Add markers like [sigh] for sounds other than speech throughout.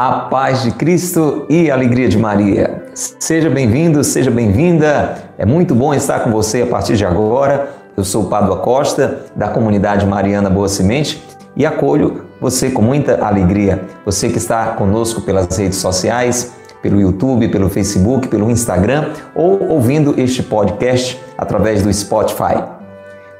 A paz de Cristo e a alegria de Maria. Seja bem-vindo, seja bem-vinda. É muito bom estar com você a partir de agora. Eu sou o Padua Costa, da comunidade Mariana Boa Semente, e acolho você com muita alegria. Você que está conosco pelas redes sociais, pelo YouTube, pelo Facebook, pelo Instagram ou ouvindo este podcast através do Spotify.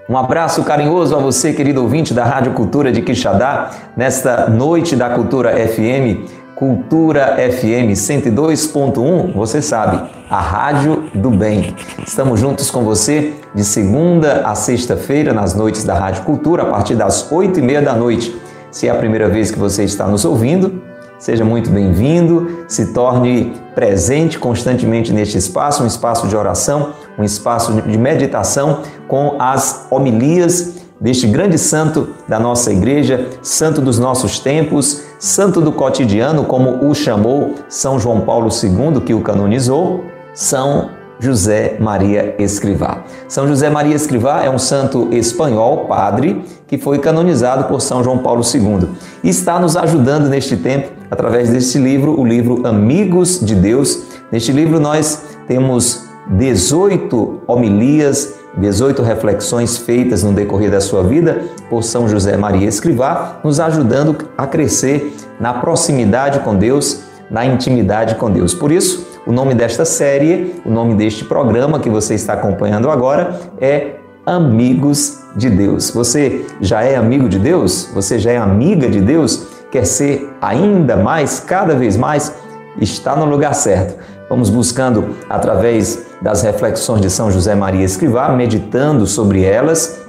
Um abraço carinhoso a você, querido ouvinte da Rádio Cultura de Quixadá, nesta noite da Cultura FM, Cultura FM 102.1, você sabe, a Rádio do Bem. Estamos juntos com você de segunda a sexta-feira, nas noites da Rádio Cultura, a partir das oito e meia da noite. Se é a primeira vez que você está nos ouvindo, Seja muito bem-vindo, se torne presente constantemente neste espaço, um espaço de oração, um espaço de meditação com as homilias deste grande santo da nossa igreja, santo dos nossos tempos, santo do cotidiano, como o chamou São João Paulo II, que o canonizou, São José Maria Escrivá. São José Maria Escrivá é um santo espanhol, padre, que foi canonizado por São João Paulo II e está nos ajudando neste tempo através deste livro, o livro Amigos de Deus. Neste livro nós temos 18 homilias, 18 reflexões feitas no decorrer da sua vida por São José Maria Escrivá, nos ajudando a crescer na proximidade com Deus, na intimidade com Deus. Por isso, o nome desta série, o nome deste programa que você está acompanhando agora é Amigos de Deus. Você já é amigo de Deus? Você já é amiga de Deus? Quer ser ainda mais, cada vez mais? Está no lugar certo. Vamos buscando através das reflexões de São José Maria Escrivá, meditando sobre elas,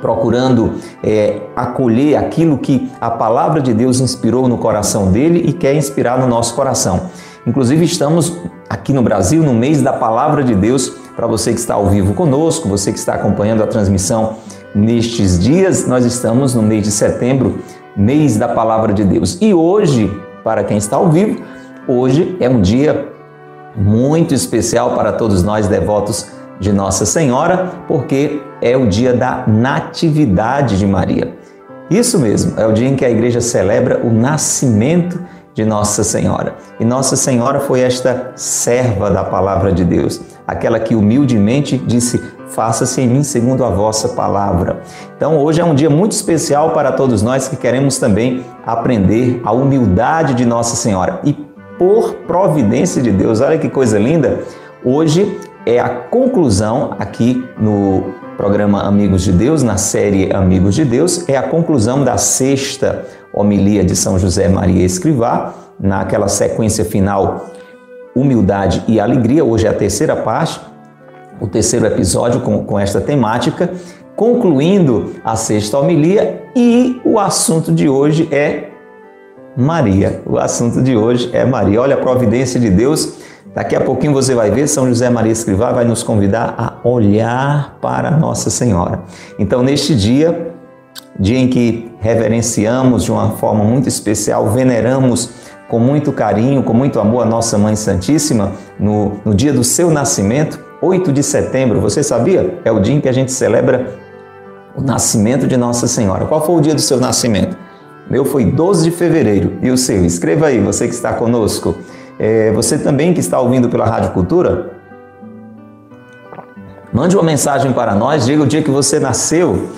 procurando é, acolher aquilo que a palavra de Deus inspirou no coração dele e quer inspirar no nosso coração. Inclusive, estamos aqui no Brasil no mês da Palavra de Deus. Para você que está ao vivo conosco, você que está acompanhando a transmissão nestes dias, nós estamos no mês de setembro, mês da Palavra de Deus. E hoje, para quem está ao vivo, hoje é um dia muito especial para todos nós devotos de Nossa Senhora, porque é o dia da Natividade de Maria. Isso mesmo, é o dia em que a igreja celebra o nascimento de Nossa Senhora. E Nossa Senhora foi esta serva da palavra de Deus, aquela que humildemente disse: Faça-se em mim segundo a vossa palavra. Então, hoje é um dia muito especial para todos nós que queremos também aprender a humildade de Nossa Senhora. E por providência de Deus, olha que coisa linda, hoje é a conclusão aqui no programa Amigos de Deus, na série Amigos de Deus, é a conclusão da sexta homilia de São José Maria Escrivá, naquela sequência final Humildade e Alegria. Hoje é a terceira parte, o terceiro episódio com, com esta temática, concluindo a sexta homilia e o assunto de hoje é Maria. O assunto de hoje é Maria. Olha a providência de Deus. Daqui a pouquinho você vai ver, São José Maria Escrivá vai nos convidar a olhar para Nossa Senhora. Então, neste dia, dia em que reverenciamos de uma forma muito especial, veneramos com muito carinho, com muito amor a nossa Mãe Santíssima, no, no dia do seu nascimento, 8 de setembro. Você sabia? É o dia em que a gente celebra o nascimento de Nossa Senhora. Qual foi o dia do seu nascimento? Meu foi 12 de fevereiro. E o seu? Escreva aí, você que está conosco. É, você também que está ouvindo pela Rádio Cultura, mande uma mensagem para nós, diga o dia que você nasceu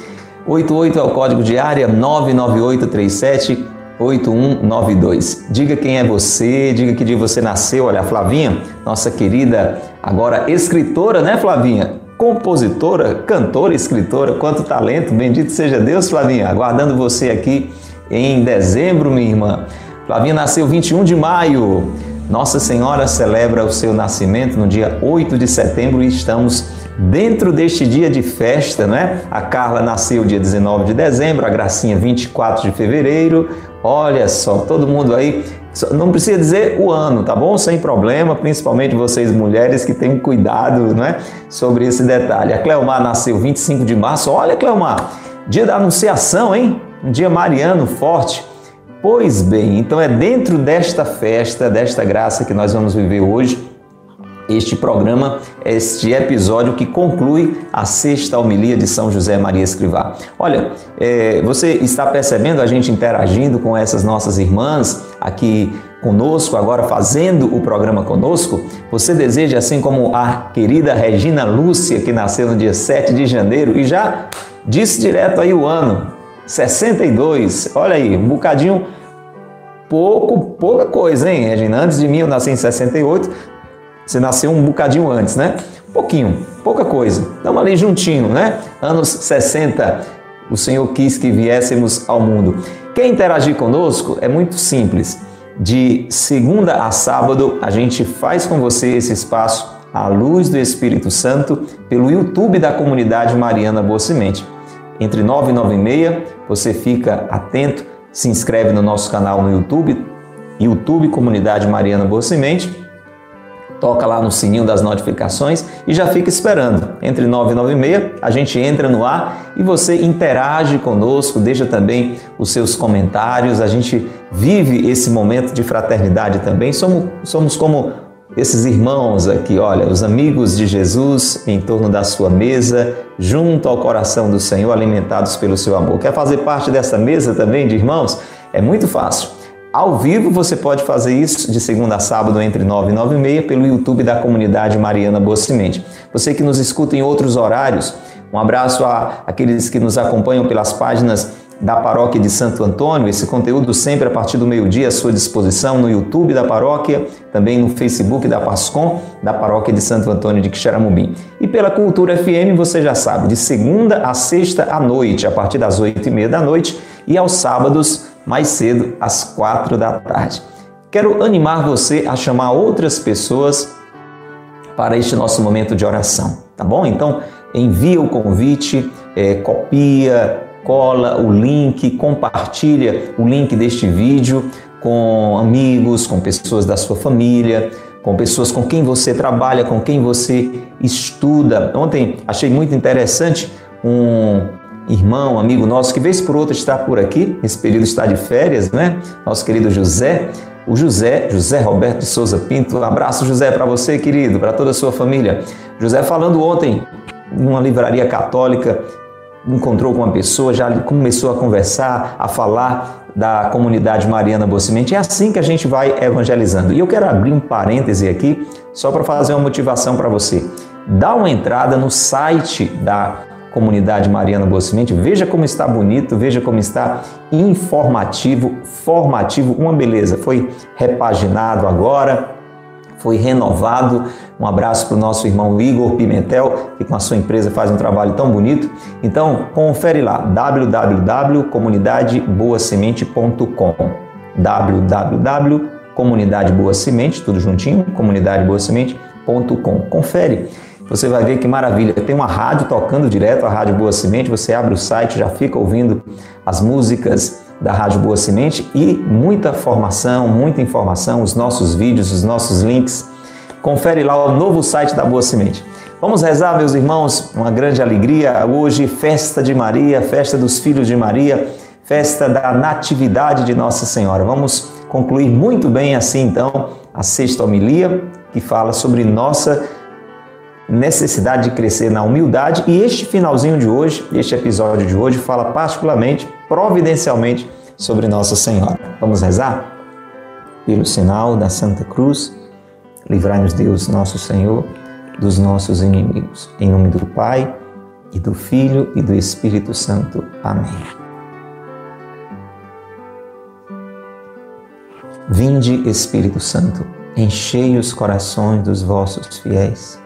88 é o código de área 99837 8192. Diga quem é você, diga que dia você nasceu. Olha, a Flavinha, nossa querida, agora escritora, né, Flavinha? Compositora, cantora, escritora, quanto talento, bendito seja Deus, Flavinha. Aguardando você aqui em dezembro, minha irmã. Flavinha nasceu 21 de maio. Nossa Senhora celebra o seu nascimento no dia 8 de setembro e estamos dentro deste dia de festa, né? A Carla nasceu dia 19 de dezembro, a Gracinha 24 de fevereiro. Olha só, todo mundo aí. Não precisa dizer o ano, tá bom? Sem problema, principalmente vocês mulheres que têm cuidado, né? Sobre esse detalhe. A Cleomar nasceu 25 de março. Olha, Cleomar, dia da Anunciação, hein? Um dia mariano forte. Pois bem, então é dentro desta festa, desta graça que nós vamos viver hoje, este programa, este episódio que conclui a sexta homilia de São José Maria Escrivá. Olha, é, você está percebendo a gente interagindo com essas nossas irmãs aqui conosco, agora fazendo o programa conosco? Você deseja, assim como a querida Regina Lúcia, que nasceu no dia 7 de janeiro e já disse direto aí o ano, 62. Olha aí, um bocadinho pouco, pouca coisa, hein, Regina? Antes de mim, eu nasci em 68, você nasceu um bocadinho antes, né? Pouquinho, pouca coisa. Estamos ali juntinho, né? Anos 60, o Senhor quis que viéssemos ao mundo. Quer interagir conosco? É muito simples. De segunda a sábado, a gente faz com você esse espaço à luz do Espírito Santo pelo YouTube da comunidade Mariana Boa Semente. Entre 9 e 9 e meia, você fica atento, se inscreve no nosso canal no YouTube, YouTube Comunidade Mariana Boa Semente toca lá no sininho das notificações e já fica esperando. Entre 9 e 9 e meia, a gente entra no ar e você interage conosco, deixa também os seus comentários, a gente vive esse momento de fraternidade também. Somos, somos como esses irmãos aqui, olha, os amigos de Jesus em torno da sua mesa, junto ao coração do Senhor, alimentados pelo seu amor. Quer fazer parte dessa mesa também de irmãos? É muito fácil ao vivo você pode fazer isso de segunda a sábado entre 9 e 9 e meia pelo YouTube da comunidade Mariana Boa Semente. Você que nos escuta em outros horários, um abraço a aqueles que nos acompanham pelas páginas da paróquia de Santo Antônio. Esse conteúdo sempre a partir do meio-dia à sua disposição no YouTube da paróquia, também no Facebook da Pascom, da paróquia de Santo Antônio de Quixeramobim. E pela Cultura FM, você já sabe, de segunda a sexta à noite, a partir das oito e meia da noite, e aos sábados mais cedo, às quatro da tarde. Quero animar você a chamar outras pessoas para este nosso momento de oração, tá bom? Então, envia o convite, é, copia, cola o link, compartilha o link deste vídeo com amigos, com pessoas da sua família, com pessoas com quem você trabalha, com quem você estuda. Ontem achei muito interessante um, irmão, amigo nosso, que vez por outra está por aqui, esse período está de férias, né? Nosso querido José, o José, José Roberto de Souza Pinto. Um abraço, José, para você, querido, para toda a sua família. José falando ontem numa livraria católica, encontrou com uma pessoa, já começou a conversar, a falar da comunidade Mariana Bocimente. É assim que a gente vai evangelizando. E eu quero abrir um parêntese aqui, só para fazer uma motivação para você. Dá uma entrada no site da comunidade Mariana Boa Semente. Veja como está bonito, veja como está informativo, formativo, uma beleza. Foi repaginado agora, foi renovado. Um abraço para o nosso irmão Igor Pimentel, que com a sua empresa faz um trabalho tão bonito. Então, confere lá, www.comunidadeboasemente.com www.comunidadeboasemente, tudo juntinho, comunidadeboasemente.com. Confere você vai ver que maravilha. Tem uma rádio tocando direto, a Rádio Boa Semente. Você abre o site, já fica ouvindo as músicas da Rádio Boa Semente e muita formação, muita informação, os nossos vídeos, os nossos links. Confere lá o novo site da Boa Semente. Vamos rezar, meus irmãos, uma grande alegria. Hoje, festa de Maria, festa dos filhos de Maria, festa da Natividade de Nossa Senhora. Vamos concluir muito bem assim, então, a sexta homilia, que fala sobre nossa necessidade de crescer na humildade e este finalzinho de hoje, este episódio de hoje, fala particularmente, providencialmente sobre Nossa Senhora. Vamos rezar? Pelo sinal da Santa Cruz, livrai-nos Deus, nosso Senhor, dos nossos inimigos. Em nome do Pai, e do Filho e do Espírito Santo. Amém. Vinde, Espírito Santo, enchei os corações dos vossos fiéis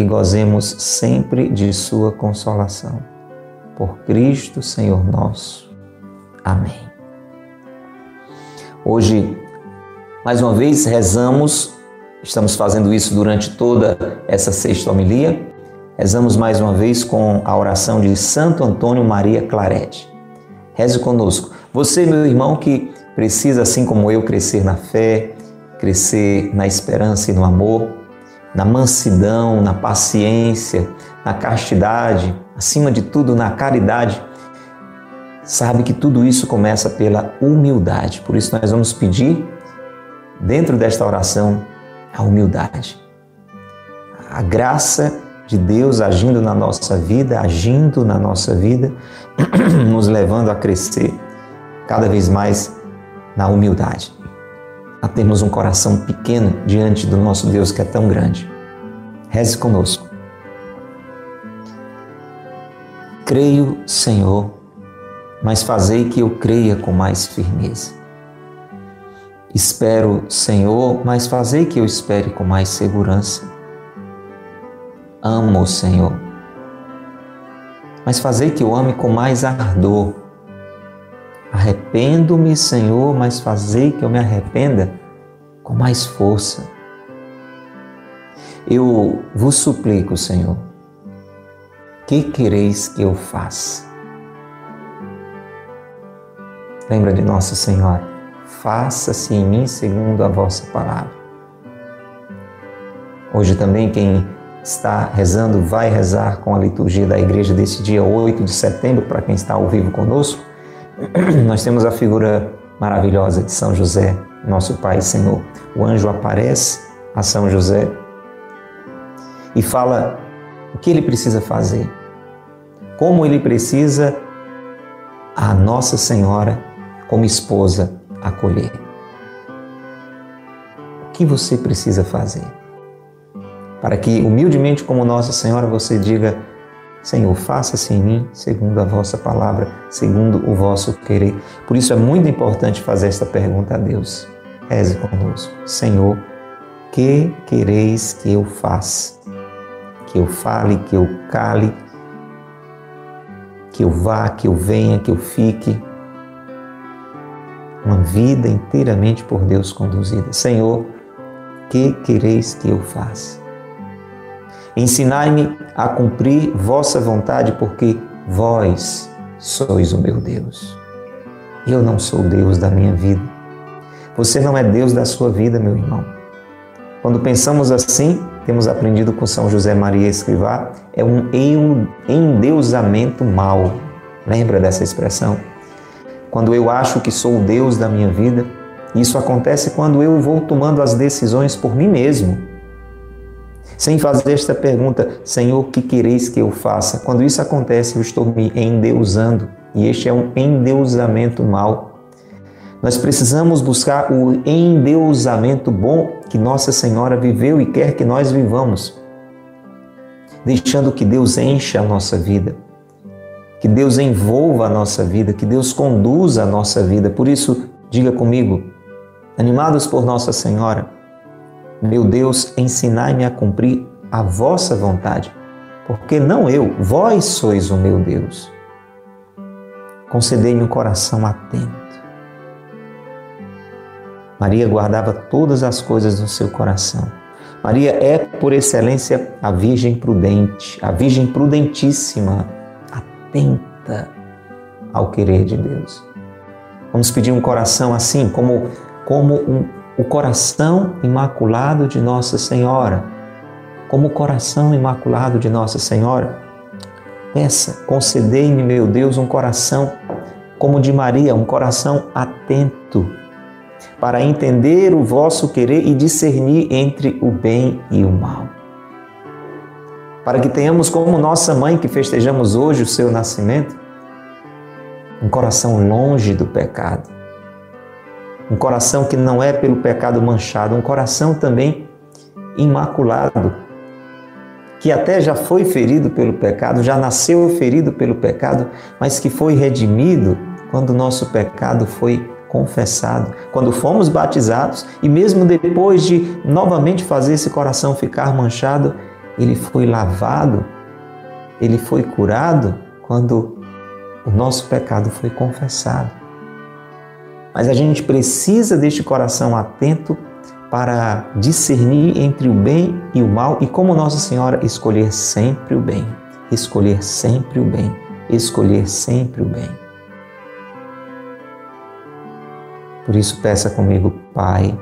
e gozemos sempre de Sua consolação. Por Cristo, Senhor nosso. Amém. Hoje, mais uma vez, rezamos, estamos fazendo isso durante toda essa sexta homilia, rezamos mais uma vez com a oração de Santo Antônio Maria Clarete. Reze conosco. Você, meu irmão, que precisa, assim como eu, crescer na fé, crescer na esperança e no amor, na mansidão, na paciência, na castidade, acima de tudo, na caridade, sabe que tudo isso começa pela humildade. Por isso, nós vamos pedir, dentro desta oração, a humildade. A graça de Deus agindo na nossa vida, agindo na nossa vida, [clears throat] nos levando a crescer cada vez mais na humildade. A termos um coração pequeno diante do nosso Deus que é tão grande. Reze conosco. Creio, Senhor, mas fazei que eu creia com mais firmeza. Espero, Senhor, mas fazei que eu espere com mais segurança. Amo, Senhor, mas fazei que eu ame com mais ardor. Arrependo-me, Senhor, mas fazei que eu me arrependa com mais força. Eu vos suplico, Senhor, que quereis que eu faça? Lembra de Nossa Senhora, faça-se em mim segundo a vossa palavra. Hoje também quem está rezando vai rezar com a liturgia da igreja desse dia 8 de setembro, para quem está ao vivo conosco. [clears throat] Nós temos a figura maravilhosa de São José, nosso Pai e Senhor. O anjo aparece a São José e fala o que ele precisa fazer, como ele precisa a Nossa Senhora como esposa acolher. O que você precisa fazer? Para que, humildemente como Nossa Senhora, você diga: Senhor, faça-se em mim segundo a vossa palavra, segundo o vosso querer. Por isso é muito importante fazer esta pergunta a Deus. Reze conosco. Senhor, que quereis que eu faça? Que eu fale, que eu cale, que eu vá, que eu venha, que eu fique, uma vida inteiramente por Deus conduzida. Senhor, que quereis que eu faça? Ensinai-me a cumprir vossa vontade, porque vós sois o meu Deus. Eu não sou Deus da minha vida. Você não é Deus da sua vida, meu irmão. Quando pensamos assim, temos aprendido com São José Maria Escrivá, é um endeusamento mal. Lembra dessa expressão? quando eu acho que sou o Deus da minha vida. Isso acontece quando eu vou tomando as decisões por mim mesmo, sem fazer esta pergunta: Senhor, que quereis que eu faça? Quando isso acontece, eu estou me endeusando e este é um endeusamento mal. Nós precisamos buscar o endeusamento bom que Nossa Senhora viveu e quer que nós vivamos, deixando que Deus encha a nossa vida que Deus envolva a nossa vida, que Deus conduza a nossa vida. Por isso, diga comigo, animados por Nossa Senhora, meu Deus, ensinai-me a cumprir a vossa vontade, porque não eu, vós sois o meu Deus. Concedei-me um coração atento. Maria guardava todas as coisas no seu coração. Maria é, por excelência, a Virgem prudente, a Virgem prudentíssima atenta ao querer de Deus. Vamos pedir um coração assim, como, como um, o coração imaculado de Nossa Senhora. Como o coração imaculado de Nossa Senhora. Peça, concedei-me, meu Deus, um coração como de Maria, um coração atento para entender o vosso querer e discernir entre o bem e o mal para que tenhamos como nossa mãe que festejamos hoje o seu nascimento, um coração longe do pecado, um coração que não é pelo pecado manchado, um coração também imaculado, que até já foi ferido pelo pecado, já nasceu ferido pelo pecado, mas que foi redimido quando o nosso pecado foi confessado, quando fomos batizados e mesmo depois de novamente fazer esse coração ficar manchado, ele foi lavado, ele foi curado quando o nosso pecado foi confessado. Mas a gente precisa deste coração atento para discernir entre o bem e o mal e, como Nossa Senhora, escolher sempre o bem. Escolher sempre o bem. Escolher sempre o bem. Por isso, peça comigo, Pai,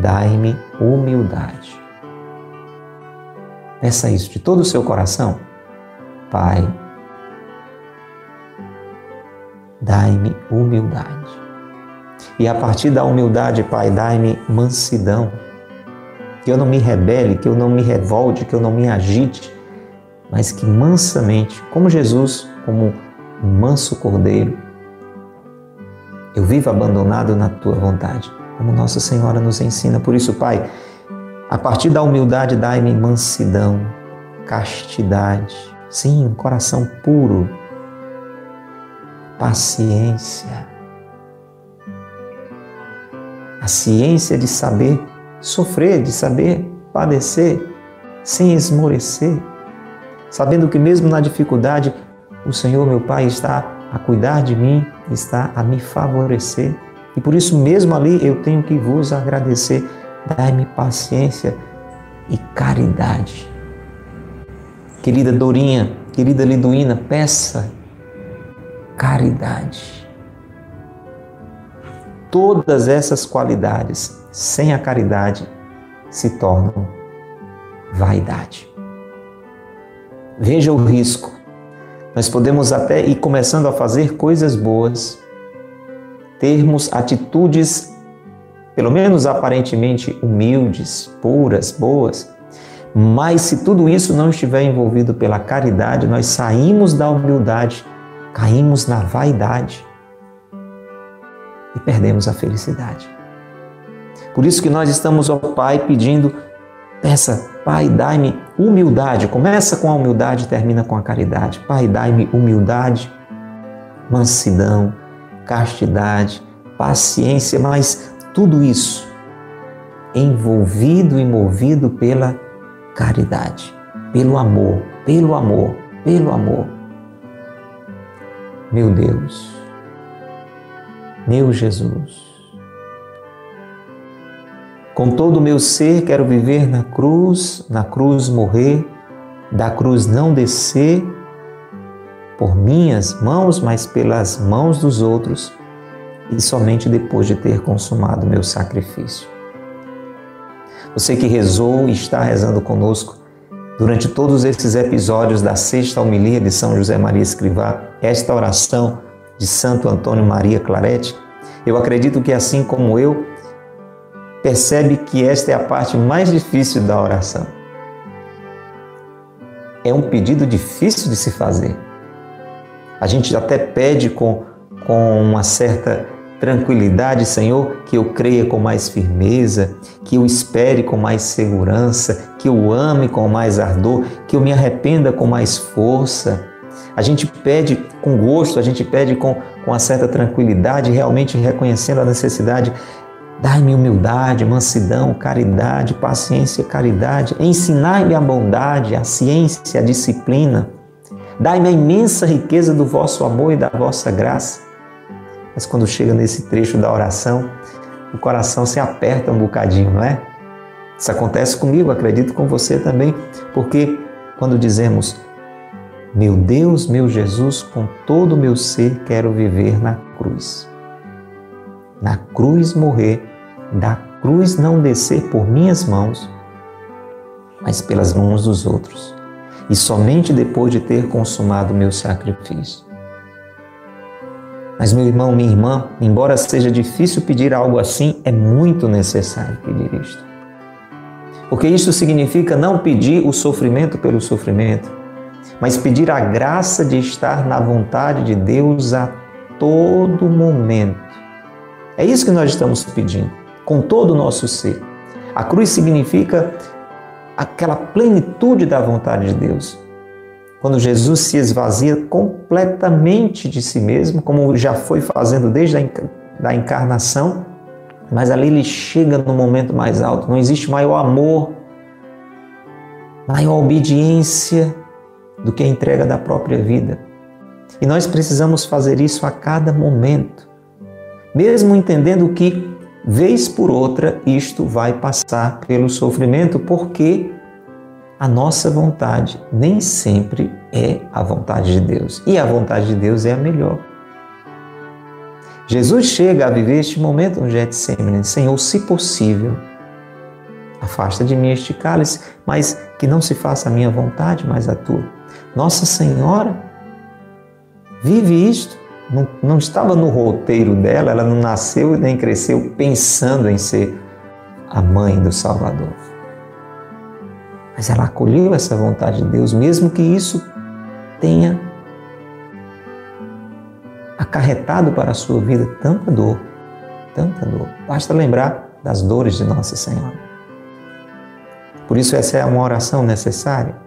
dai-me humildade. Peça isso de todo o seu coração. Pai, dai-me humildade. E a partir da humildade, Pai, dai-me mansidão. Que eu não me rebele, que eu não me revolte, que eu não me agite, mas que mansamente, como Jesus, como um manso cordeiro, eu vivo abandonado na tua vontade, como Nossa Senhora nos ensina. Por isso, Pai, a partir da humildade, dai-me mansidão, castidade, sim, um coração puro, paciência a ciência de saber sofrer, de saber padecer sem esmorecer, sabendo que mesmo na dificuldade o Senhor, meu Pai, está a cuidar de mim, está a me favorecer. E por isso mesmo ali eu tenho que vos agradecer. Dai-me paciência e caridade. Querida Dorinha, querida Liduína, peça caridade todas essas qualidades sem a caridade se tornam vaidade. Veja o risco. Nós podemos até ir começando a fazer coisas boas, termos atitudes, pelo menos aparentemente humildes, puras, boas, mas se tudo isso não estiver envolvido pela caridade, nós saímos da humildade, caímos na vaidade e perdemos a felicidade. Por isso que nós estamos ao Pai pedindo, peça, Pai, dai-me humildade. Começa com a humildade e termina com a caridade. Pai, dai-me humildade, mansidão, castidade, paciência, mas tudo isso envolvido e movido pela caridade, pelo amor, pelo amor, pelo amor. Meu Deus, meu Jesus. Com todo o meu ser quero viver na cruz, na cruz morrer, da cruz não descer por minhas mãos, mas pelas mãos dos outros e somente depois de ter consumado meu sacrifício. Você que rezou e está rezando conosco durante todos esses episódios da sexta homilia de São José Maria Escrivá, esta oração de Santo Antônio Maria Claret, eu acredito que assim como eu, percebe que esta é a parte mais difícil da oração. É um pedido difícil de se fazer. A gente até pede com, com uma certa tranquilidade, Senhor, que eu creia com mais firmeza, que eu espere com mais segurança, que eu ame com mais ardor, que eu me arrependa com mais força a gente pede com gosto, a gente pede com, com uma certa tranquilidade, realmente reconhecendo a necessidade. Dai-me humildade, mansidão, caridade, paciência, caridade. Ensinai-me a bondade, a ciência, a disciplina. Dai-me a imensa riqueza do vosso amor e da vossa graça. Mas quando chega nesse trecho da oração, o coração se aperta um bocadinho, não é? Isso acontece comigo, acredito com você também, porque quando dizemos meu Deus, meu Jesus, com todo o meu ser quero viver na cruz. Na cruz morrer, da cruz não descer por minhas mãos, mas pelas mãos dos outros, e somente depois de ter consumado o meu sacrifício. Mas, meu irmão, minha irmã, embora seja difícil pedir algo assim, é muito necessário pedir isto. Porque isso significa não pedir o sofrimento pelo sofrimento, mas pedir a graça de estar na vontade de Deus a todo momento. É isso que nós estamos pedindo, com todo o nosso ser. A cruz significa aquela plenitude da vontade de Deus. Quando Jesus se esvazia completamente de si mesmo, como já foi fazendo desde a encarnação, mas ali ele chega no momento mais alto. Não existe maior amor, maior obediência, do que a entrega da própria vida. E nós precisamos fazer isso a cada momento. mesmo entendendo que, vez por outra, isto vai passar pelo sofrimento, porque a nossa vontade nem sempre é a vontade de Deus. E a vontade de Deus é a melhor. Jesus chega a viver este momento no Getsemane, Senhor, se possível, afasta de mim este cálice, mas que não se faça a minha vontade, mas a tua. Nossa Senhora vive isto, não, não estava no roteiro dela, ela não nasceu nem cresceu pensando em ser a mãe do Salvador. Mas ela acolheu essa vontade de Deus, mesmo que isso tenha acarretado para a sua vida tanta dor, tanta dor. Basta lembrar das dores de Nossa Senhora. Por isso, essa é uma oração necessária.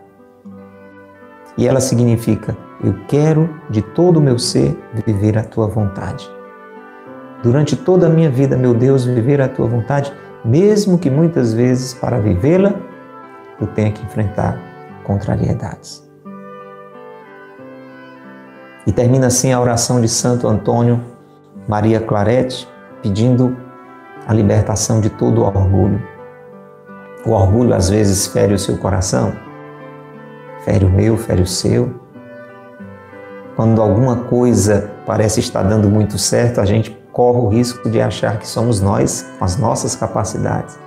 E ela significa: Eu quero de todo o meu ser viver a tua vontade. Durante toda a minha vida, meu Deus, viver a tua vontade, mesmo que muitas vezes para vivê-la eu tenha que enfrentar contrariedades. E termina assim a oração de Santo Antônio Maria Clarete, pedindo a libertação de todo o orgulho. O orgulho às vezes fere o seu coração, fere o meu, fere o seu. Quando alguma coisa parece estar dando muito certo, a gente corre o risco de achar que somos nós, com as nossas capacidades.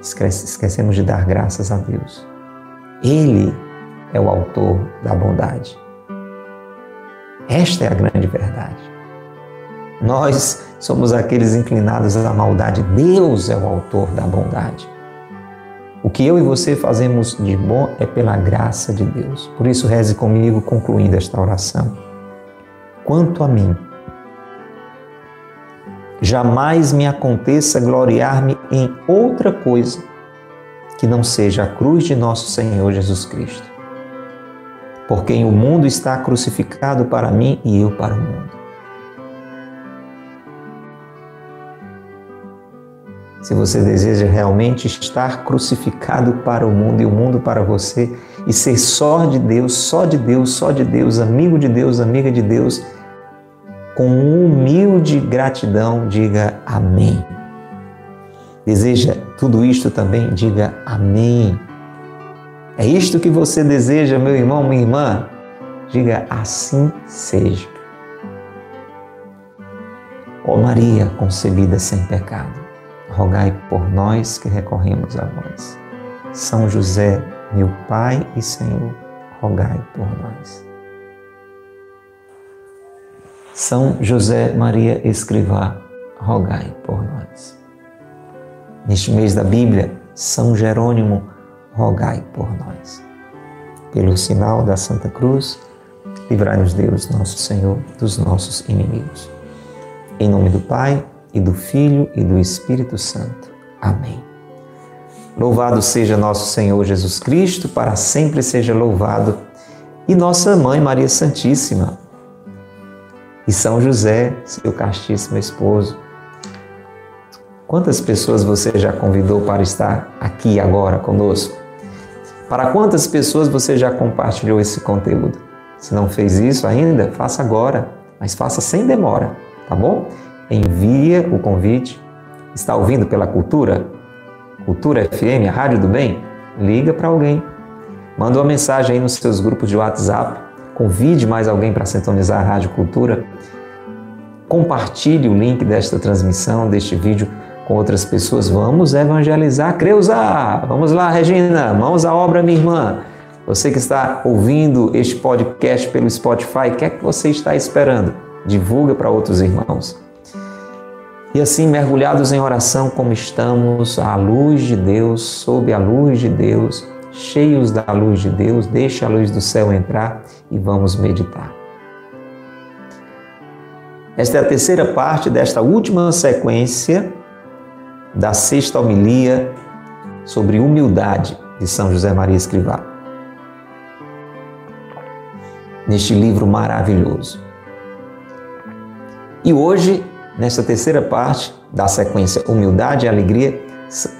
Esquecemos de dar graças a Deus. Ele é o autor da bondade. Esta é a grande verdade. Nós somos aqueles inclinados à maldade. Deus é o autor da bondade. O que eu e você fazemos de bom é pela graça de Deus. Por isso, reze comigo, concluindo esta oração. Quanto a mim, jamais me aconteça gloriar-me em outra coisa que não seja a cruz de nosso Senhor Jesus Cristo por quem o mundo está crucificado para mim e eu para o mundo. Se você deseja realmente estar crucificado para o mundo e o mundo para você e ser só de Deus, só de Deus, só de Deus, amigo de Deus, amiga de Deus, com humilde gratidão, diga amém. Deseja tudo isto também? Diga amém. É isto que você deseja, meu irmão, minha irmã? Diga assim seja. Ó Maria, concebida sem pecado, rogai por nós que recorremos a vós. São José, meu Pai e Senhor, rogai por nós. São José Maria Escrivá, rogai por nós. Neste mês da Bíblia, São Jerônimo, rogai por nós. Pelo sinal da Santa Cruz, livrai-nos Deus, nosso Senhor, dos nossos inimigos. Em nome do Pai, e do Filho, e do Espírito Santo. Amém. Louvado seja nosso Senhor Jesus Cristo, para sempre seja louvado, e nossa Mãe Maria Santíssima, e São José, seu castíssimo esposo. Quantas pessoas você já convidou para estar aqui agora conosco? Para quantas pessoas você já compartilhou esse conteúdo? Se não fez isso ainda, faça agora, mas faça sem demora, tá bom? Envia o convite. Está ouvindo pela Cultura? Cultura FM, a Rádio do Bem? Liga para alguém. Manda uma mensagem aí nos seus grupos de WhatsApp. Convide mais alguém para sintonizar a Rádio Cultura. Compartilhe o link desta transmissão, deste vídeo com outras pessoas. Vamos evangelizar. Creuza! Vamos lá, Regina. Mãos à obra, minha irmã. Você que está ouvindo este podcast pelo Spotify, o que é que você está esperando? Divulga para outros irmãos. E assim, mergulhados em oração, como estamos, à luz de Deus, sob a luz de Deus, cheios da luz de Deus, deixe a luz do céu entrar e vamos meditar. Esta é a terceira parte desta última sequência da sexta homilia sobre humildade de São José Maria Escrivá. Neste livro maravilhoso. E hoje, nesta terceira parte da sequência Humildade e Alegria,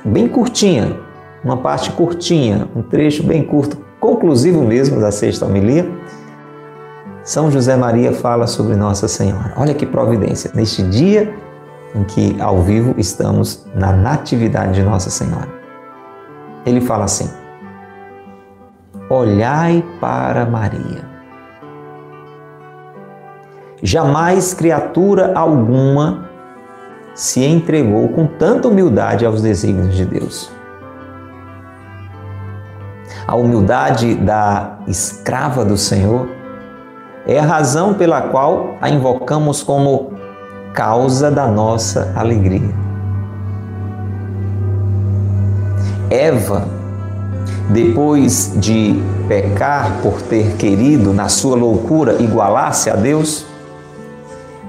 bem curtinha, uma parte curtinha, um trecho bem curto, conclusivo mesmo da sexta homilia, São José Maria fala sobre Nossa Senhora. Olha que providência, neste dia em que ao vivo estamos na Natividade de Nossa Senhora. Ele fala assim: Olhai para Maria. Jamais criatura alguma se entregou com tanta humildade aos desígnios de Deus. A humildade da escrava do Senhor é a razão pela qual a invocamos como causa da nossa alegria. Eva, depois de pecar por ter querido, na sua loucura, igualar-se a Deus,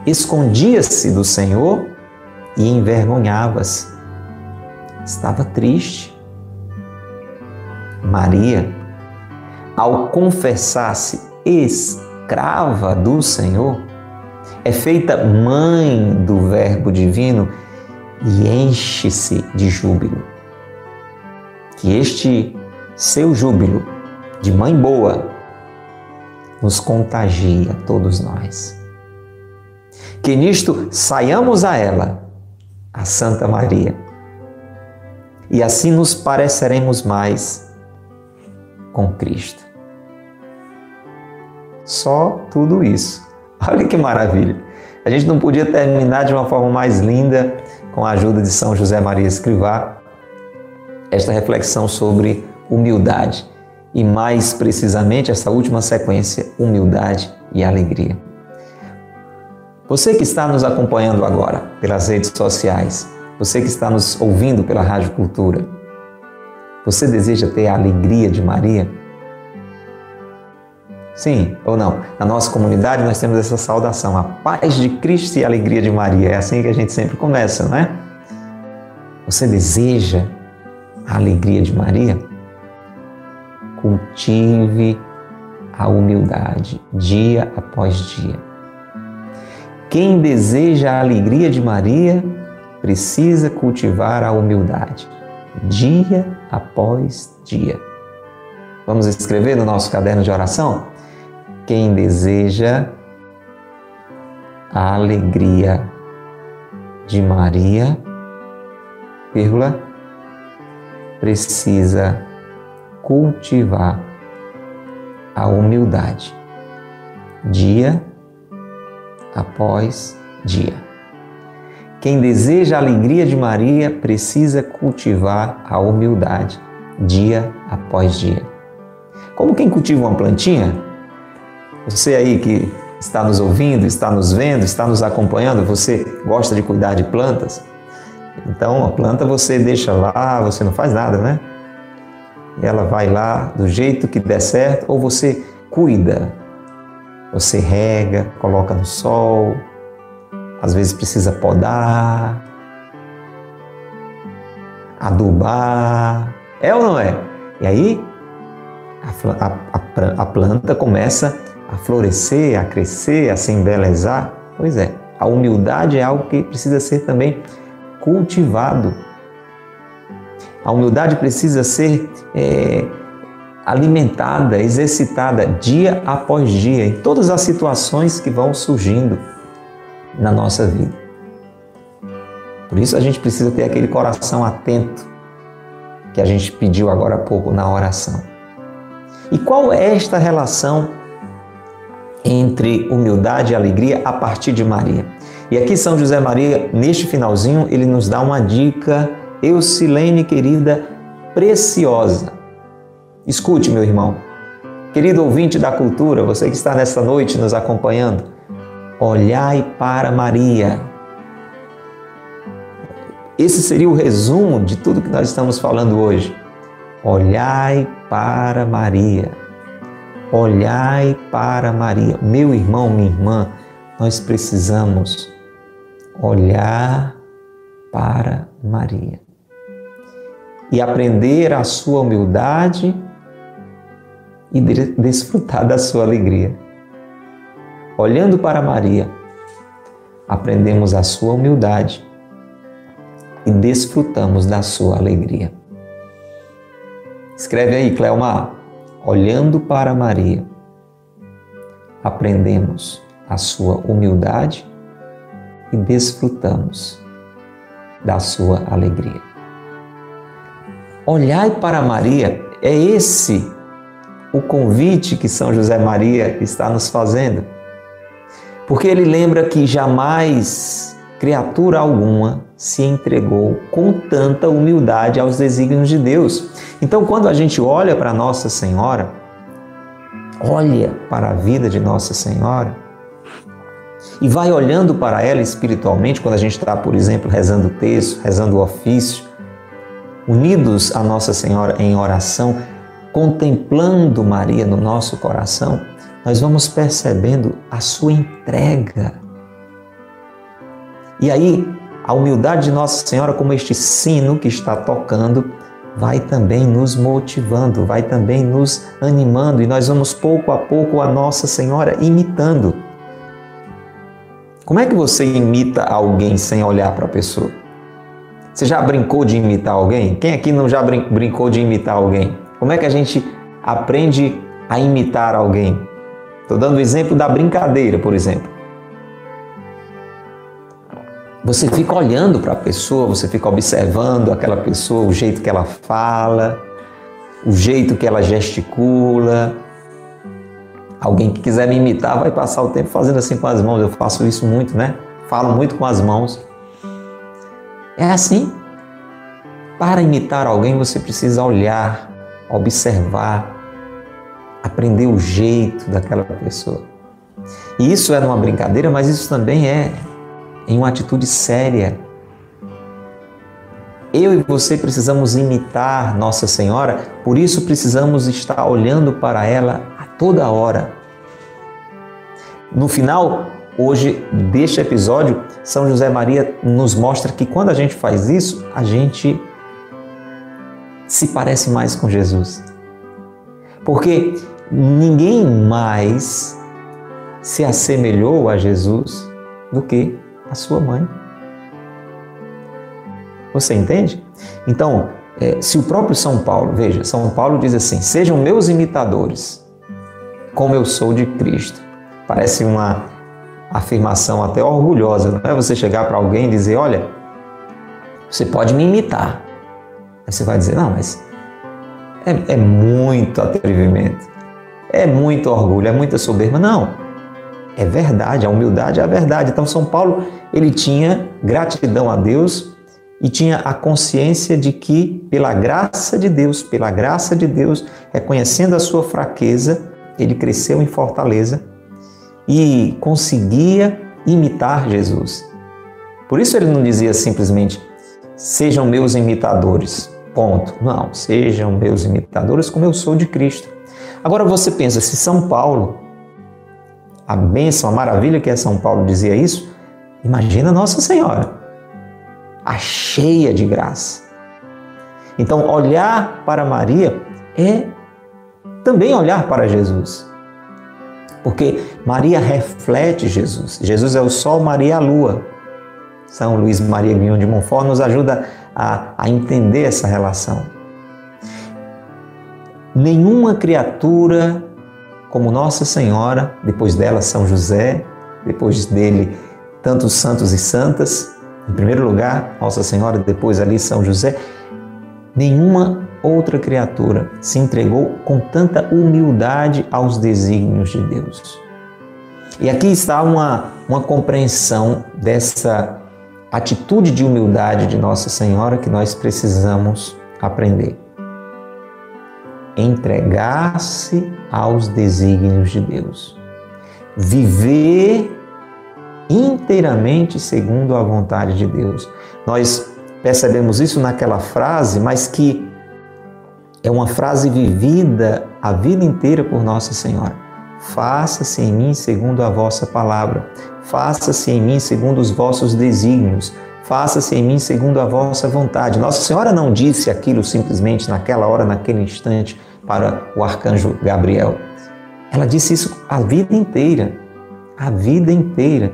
escondia-se do Senhor e envergonhava-se. Estava triste. Maria, ao confessar-se escrava do Senhor, é feita mãe do Verbo Divino e enche-se de júbilo. Que este seu júbilo de mãe boa nos contagia todos nós. Que nisto saiamos a ela, a Santa Maria, e assim nos pareceremos mais com Cristo. Só tudo isso [laughs] Olha que maravilha! A gente não podia terminar de uma forma mais linda com a ajuda de São José Maria Escrivá esta reflexão sobre humildade e mais precisamente essa última sequência, humildade e alegria. Você que está nos acompanhando agora pelas redes sociais, você que está nos ouvindo pela Rádio Cultura, você deseja ter a alegria de Maria? Sim ou não? Na nossa comunidade nós temos essa saudação, a paz de Cristo e a alegria de Maria. É assim que a gente sempre começa, não é? Você deseja a alegria de Maria? Cultive a humildade dia após dia. Quem deseja a alegria de Maria precisa cultivar a humildade dia após dia. Vamos escrever no nosso caderno de oração? quem deseja a alegria de Maria, vírgula, precisa cultivar a humildade dia após dia. Quem deseja a alegria de Maria precisa cultivar a humildade dia após dia. Como quem cultiva uma plantinha, você aí que está nos ouvindo, está nos vendo, está nos acompanhando, você gosta de cuidar de plantas? Então, a planta você deixa lá, você não faz nada, né? Ela vai lá do jeito que der certo, ou você cuida. Você rega, coloca no sol, às vezes precisa podar, adubar. É ou não é? E aí a, a, a planta começa a florescer, a crescer, a se embelezar? Pois é, a humildade é algo que precisa ser também cultivado. A humildade precisa ser é, alimentada, exercitada dia após dia, em todas as situações que vão surgindo na nossa vida. Por isso a gente precisa ter aquele coração atento que a gente pediu agora há pouco na oração. E qual é esta relação entre humildade e alegria a partir de Maria. E aqui São José Maria, neste finalzinho, ele nos dá uma dica, Eucilene querida, preciosa. Escute, meu irmão. Querido ouvinte da cultura, você que está nesta noite nos acompanhando, olhai para Maria. Esse seria o resumo de tudo que nós estamos falando hoje. Olhai para Maria. Olhai para Maria. Meu irmão, minha irmã, nós precisamos olhar para Maria e aprender a sua humildade e desfrutar da sua alegria. Olhando para Maria, aprendemos a sua humildade e desfrutamos da sua alegria. Escreve aí, Cleomar olhando para Maria, aprendemos a sua humildade e desfrutamos da sua alegria. Olhai para Maria, é esse o convite que São José Maria está nos fazendo. Porque ele lembra que jamais criatura alguma se entregou com tanta humildade aos desígnios de Deus. Então, quando a gente olha para Nossa Senhora, olha para a vida de Nossa Senhora e vai olhando para ela espiritualmente, quando a gente está, por exemplo, rezando o texto, rezando o ofício, unidos a Nossa Senhora em oração, contemplando Maria no nosso coração, nós vamos percebendo a sua entrega. E aí, a humildade de Nossa Senhora, como este sino que está tocando, vai também nos motivando, vai também nos animando, e nós vamos pouco a pouco a Nossa Senhora imitando. Como é que você imita alguém sem olhar para a pessoa? Você já brincou de imitar alguém? Quem aqui não já brincou de imitar alguém? Como é que a gente aprende a imitar alguém? Estou dando o exemplo da brincadeira, por exemplo. Você fica olhando para a pessoa, você fica observando aquela pessoa, o jeito que ela fala, o jeito que ela gesticula. Alguém que quiser me imitar vai passar o tempo fazendo assim com as mãos. Eu faço isso muito, né? Falo muito com as mãos. É assim. Para imitar alguém, você precisa olhar, observar, aprender o jeito daquela pessoa. E isso é numa brincadeira, mas isso também é em uma atitude séria. Eu e você precisamos imitar Nossa Senhora, por isso precisamos estar olhando para ela a toda hora. No final, hoje, deste episódio, São José Maria nos mostra que quando a gente faz isso, a gente se parece mais com Jesus. Porque ninguém mais se assemelhou a Jesus do que a sua mãe. Você entende? Então, é, se o próprio São Paulo, veja, São Paulo diz assim: sejam meus imitadores, como eu sou de Cristo. Parece uma afirmação até orgulhosa, não é você chegar para alguém e dizer: olha, você pode me imitar. Aí você vai dizer: não, mas é, é muito atrevimento, é muito orgulho, é muita soberba. Não, é verdade, a humildade é a verdade. Então, São Paulo, ele tinha gratidão a Deus e tinha a consciência de que, pela graça de Deus, pela graça de Deus, reconhecendo a sua fraqueza, ele cresceu em fortaleza e conseguia imitar Jesus. Por isso ele não dizia simplesmente, sejam meus imitadores, ponto. Não, sejam meus imitadores como eu sou de Cristo. Agora você pensa, se São Paulo a bênção, a maravilha que é São Paulo dizia isso, imagina Nossa Senhora, a cheia de graça. Então, olhar para Maria é também olhar para Jesus. Porque Maria reflete Jesus. Jesus é o sol, Maria é a lua. São Luís Maria Guion de Montfort nos ajuda a, a entender essa relação. Nenhuma criatura como Nossa Senhora, depois dela São José, depois dele tantos santos e santas, em primeiro lugar Nossa Senhora, depois ali São José, nenhuma outra criatura se entregou com tanta humildade aos desígnios de Deus. E aqui está uma, uma compreensão dessa atitude de humildade de Nossa Senhora que nós precisamos aprender entregar-se aos desígnios de Deus. Viver inteiramente segundo a vontade de Deus. Nós percebemos isso naquela frase, mas que é uma frase vivida a vida inteira por Nossa Senhora. Faça-se em mim segundo a vossa palavra, faça-se em mim segundo os vossos desígnios, faça-se em mim segundo a vossa vontade. Nossa Senhora não disse aquilo simplesmente naquela hora, naquele instante, para o arcanjo Gabriel. Ela disse isso a vida inteira. A vida inteira.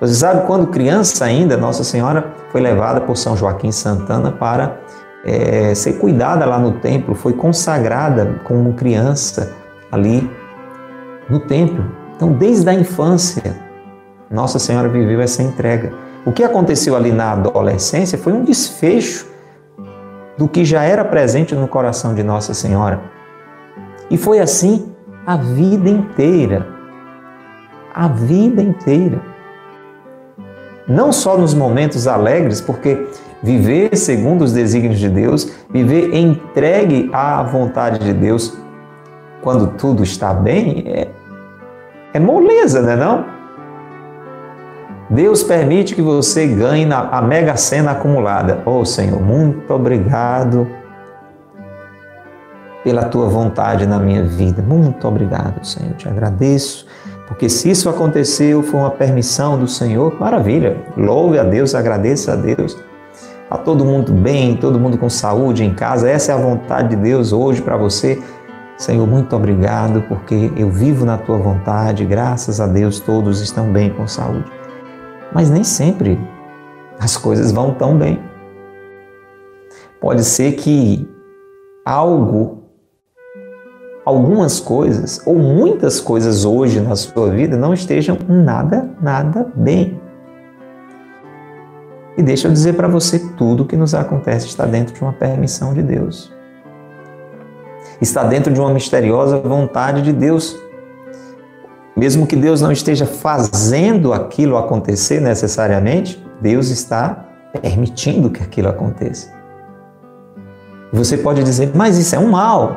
Você sabe, quando criança ainda, Nossa Senhora foi levada por São Joaquim Santana para é, ser cuidada lá no templo, foi consagrada como criança ali no templo. Então, desde a infância, Nossa Senhora viveu essa entrega. O que aconteceu ali na adolescência foi um desfecho do que já era presente no coração de Nossa Senhora. E foi assim a vida inteira. A vida inteira. Não só nos momentos alegres, porque viver segundo os desígnios de Deus, viver entregue à vontade de Deus quando tudo está bem, é, é moleza, não é não? Deus permite que você ganhe a mega sena acumulada. Oh Senhor, muito obrigado pela tua vontade na minha vida. Muito obrigado, Senhor. Te agradeço, porque se isso aconteceu, foi uma permissão do Senhor, maravilha. Louve a Deus, agradeça a Deus. Está todo mundo bem, todo mundo com saúde em casa. Essa é a vontade de Deus hoje para você. Senhor, muito obrigado porque eu vivo na tua vontade, graças a Deus todos estão bem com saúde. Mas nem sempre as coisas vão tão bem. Pode ser que algo, algumas coisas ou muitas coisas hoje na sua vida não estejam nada, nada bem. E deixa eu dizer para você, tudo que nos acontece está dentro de uma permissão de Deus está dentro de uma misteriosa vontade de Deus. Mesmo que Deus não esteja fazendo aquilo acontecer necessariamente, Deus está permitindo que aquilo aconteça. Você pode dizer, mas isso é um mal.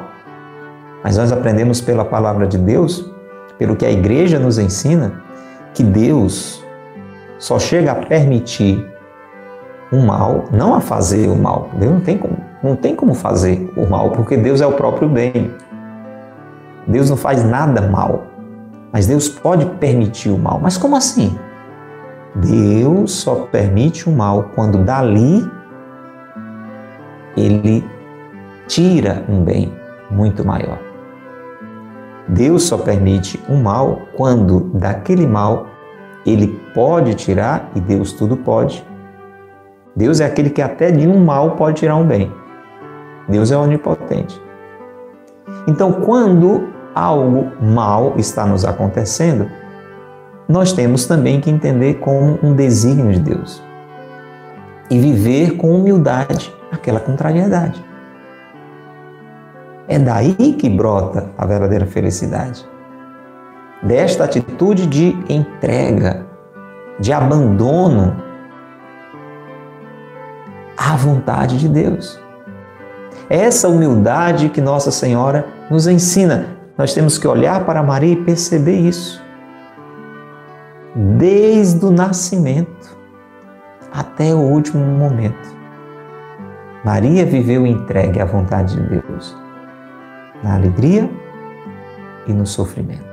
Mas nós aprendemos pela palavra de Deus, pelo que a igreja nos ensina, que Deus só chega a permitir um mal, não a fazer o mal. Deus não tem como, não tem como fazer o mal, porque Deus é o próprio bem. Deus não faz nada mal, mas Deus pode permitir o mal. Mas como assim? Deus só permite o mal quando dali ele tira um bem muito maior. Deus só permite o mal quando daquele mal ele pode tirar, e Deus tudo pode, Deus é aquele que até de um mal pode tirar um bem. Deus é onipotente. Então, quando algo mal está nos acontecendo, nós temos também que entender como um desígnio de Deus e viver com humildade aquela contrariedade. É daí que brota a verdadeira felicidade. Desta atitude de entrega, de abandono à vontade de Deus. É essa humildade que Nossa Senhora nos ensina. Nós temos que olhar para Maria e perceber isso. Desde o nascimento até o último momento. Maria viveu entregue à vontade de Deus, na alegria e no sofrimento.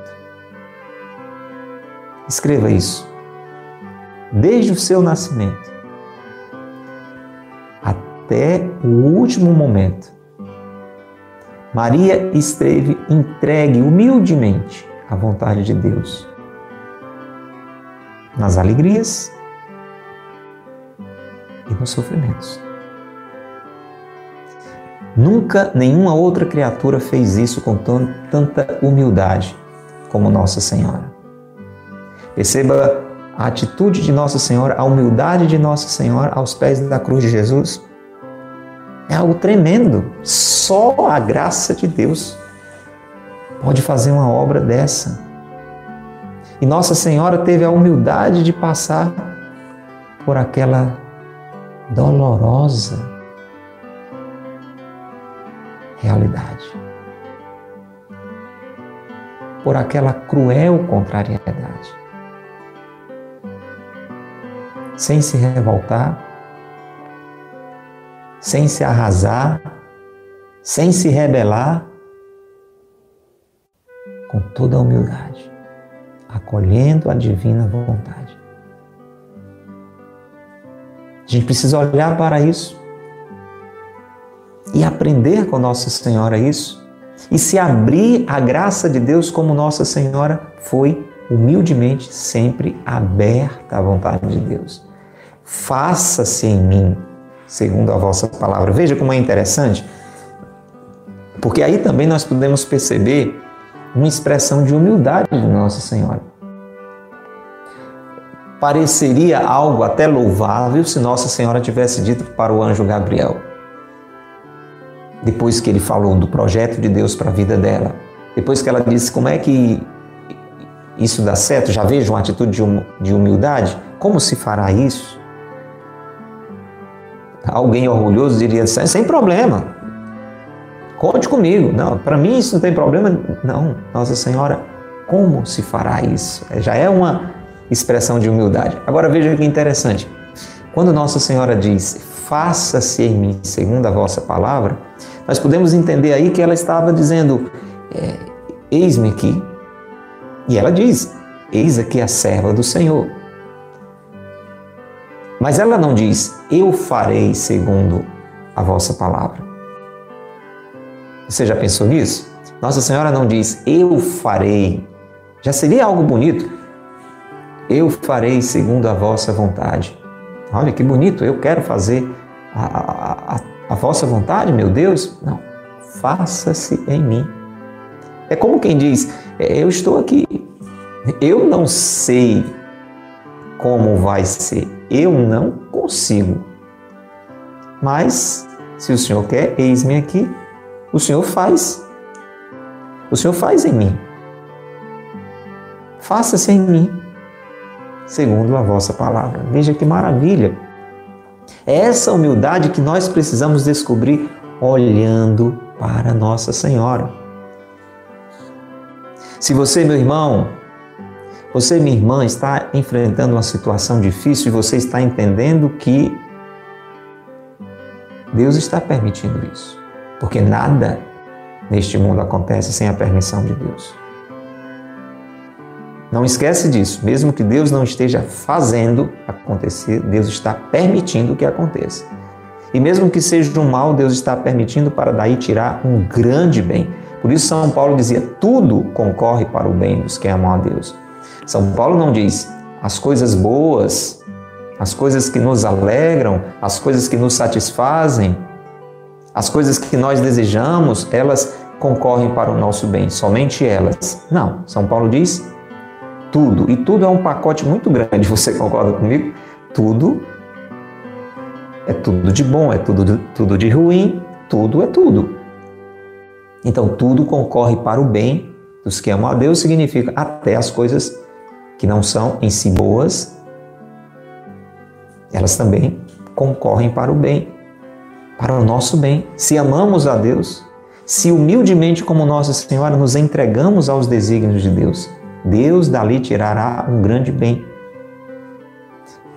Escreva isso. Desde o seu nascimento até o último momento. Maria esteve entregue humildemente à vontade de Deus, nas alegrias e nos sofrimentos. Nunca nenhuma outra criatura fez isso com tanta humildade como Nossa Senhora. Perceba a atitude de Nossa Senhora, a humildade de Nossa Senhora aos pés da cruz de Jesus. É algo tremendo. Só a graça de Deus pode fazer uma obra dessa. E Nossa Senhora teve a humildade de passar por aquela dolorosa realidade, por aquela cruel contrariedade, sem se revoltar, sem se arrasar, sem se rebelar, com toda a humildade, acolhendo a divina vontade. A gente precisa olhar para isso e aprender com Nossa Senhora isso e se abrir à graça de Deus como Nossa Senhora foi humildemente sempre aberta à vontade de Deus. Faça-se em mim segundo a vossa palavra. Veja como é interessante, porque aí também nós podemos perceber uma expressão de humildade de Nossa Senhora. Pareceria algo até louvável se Nossa Senhora tivesse dito para o anjo Gabriel, depois que ele falou do projeto de Deus para a vida dela, depois que ela disse como é que isso dá certo, já vejo uma atitude hum, de humildade, como se fará isso? Alguém orgulhoso diria sem problema, Conte comigo. Não, para mim isso não tem problema. Não, Nossa Senhora, como se fará isso? É, já é uma expressão de humildade. Agora veja que interessante. Quando Nossa Senhora diz: "Faça-se em mim segundo a vossa palavra", nós podemos entender aí que ela estava dizendo: é, "Eis-me aqui". E ela diz: "Eis aqui a serva do Senhor". Mas ela não diz: "Eu farei segundo a vossa palavra". Você já pensou nisso? Nossa Senhora não diz eu farei. Já seria algo bonito. Eu farei segundo a vossa vontade. Olha que bonito, eu quero fazer a, a, a, vossa vontade, meu Deus. Não, faça-se em mim. É como quem diz: é, eu estou aqui, eu não sei como vai ser, eu não consigo. Mas, se o Senhor quer, eis-me aqui, o Senhor faz. O Senhor faz em mim. Faça-se em mim, segundo a vossa palavra. Veja que maravilha. É essa humildade que nós precisamos descobrir olhando para Nossa Senhora. Se você, meu irmão, você, minha irmã, está enfrentando uma situação difícil e você está entendendo que Deus está permitindo isso. Porque nada neste mundo acontece sem a permissão de Deus. Não esquece disso, mesmo que Deus não esteja fazendo acontecer, Deus está permitindo que aconteça. E mesmo que seja um mal, Deus está permitindo para daí tirar um grande bem. Por isso São Paulo dizia: tudo concorre para o bem dos que amam a Deus. São Paulo não diz as coisas boas, as coisas que nos alegram, as coisas que nos satisfazem, as coisas que nós desejamos, elas concorrem para o nosso bem, somente elas. Não, São Paulo diz tudo, e tudo é um pacote muito grande, [laughs] você concorda comigo? Tudo é tudo de bom, é tudo, tudo de ruim, tudo é tudo. Então, tudo concorre para o bem dos que amam a Deus, significa até as coisas que não são em si boas, elas também concorrem para o bem para o nosso bem. Se amamos a Deus, se humildemente como Nossa Senhora nos entregamos aos desígnios de Deus, Deus dali tirará um grande bem.